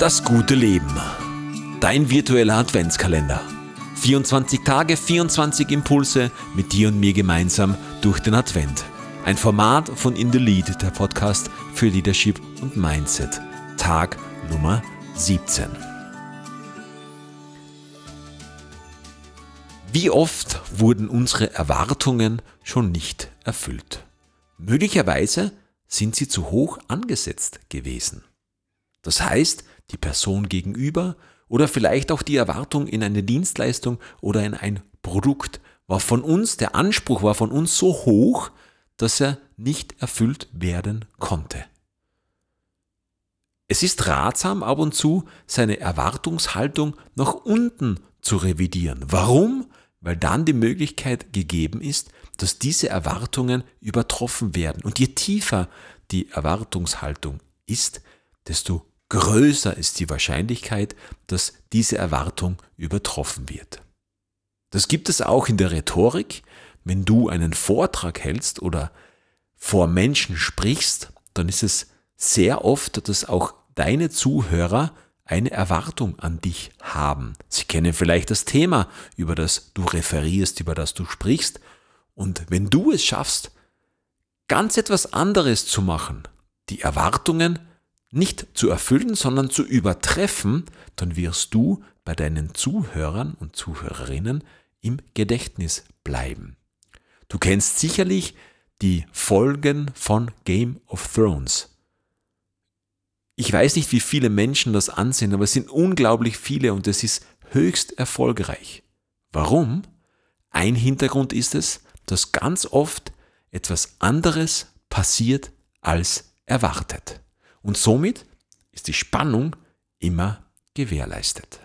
Das gute Leben. Dein virtueller Adventskalender. 24 Tage, 24 Impulse mit dir und mir gemeinsam durch den Advent. Ein Format von In the Lead, der Podcast für Leadership und Mindset. Tag Nummer 17. Wie oft wurden unsere Erwartungen schon nicht erfüllt? Möglicherweise sind sie zu hoch angesetzt gewesen. Das heißt, die Person gegenüber oder vielleicht auch die Erwartung in eine Dienstleistung oder in ein Produkt war von uns, der Anspruch war von uns so hoch, dass er nicht erfüllt werden konnte. Es ist ratsam, ab und zu seine Erwartungshaltung nach unten zu revidieren. Warum? Weil dann die Möglichkeit gegeben ist, dass diese Erwartungen übertroffen werden. Und je tiefer die Erwartungshaltung ist, desto größer ist die Wahrscheinlichkeit, dass diese Erwartung übertroffen wird. Das gibt es auch in der Rhetorik. Wenn du einen Vortrag hältst oder vor Menschen sprichst, dann ist es sehr oft, dass auch deine Zuhörer eine Erwartung an dich haben. Sie kennen vielleicht das Thema, über das du referierst, über das du sprichst. Und wenn du es schaffst, ganz etwas anderes zu machen, die Erwartungen nicht zu erfüllen, sondern zu übertreffen, dann wirst du bei deinen Zuhörern und Zuhörerinnen im Gedächtnis bleiben. Du kennst sicherlich die Folgen von Game of Thrones. Ich weiß nicht, wie viele Menschen das ansehen, aber es sind unglaublich viele und es ist höchst erfolgreich. Warum? Ein Hintergrund ist es, dass ganz oft etwas anderes passiert als erwartet. Und somit ist die Spannung immer gewährleistet.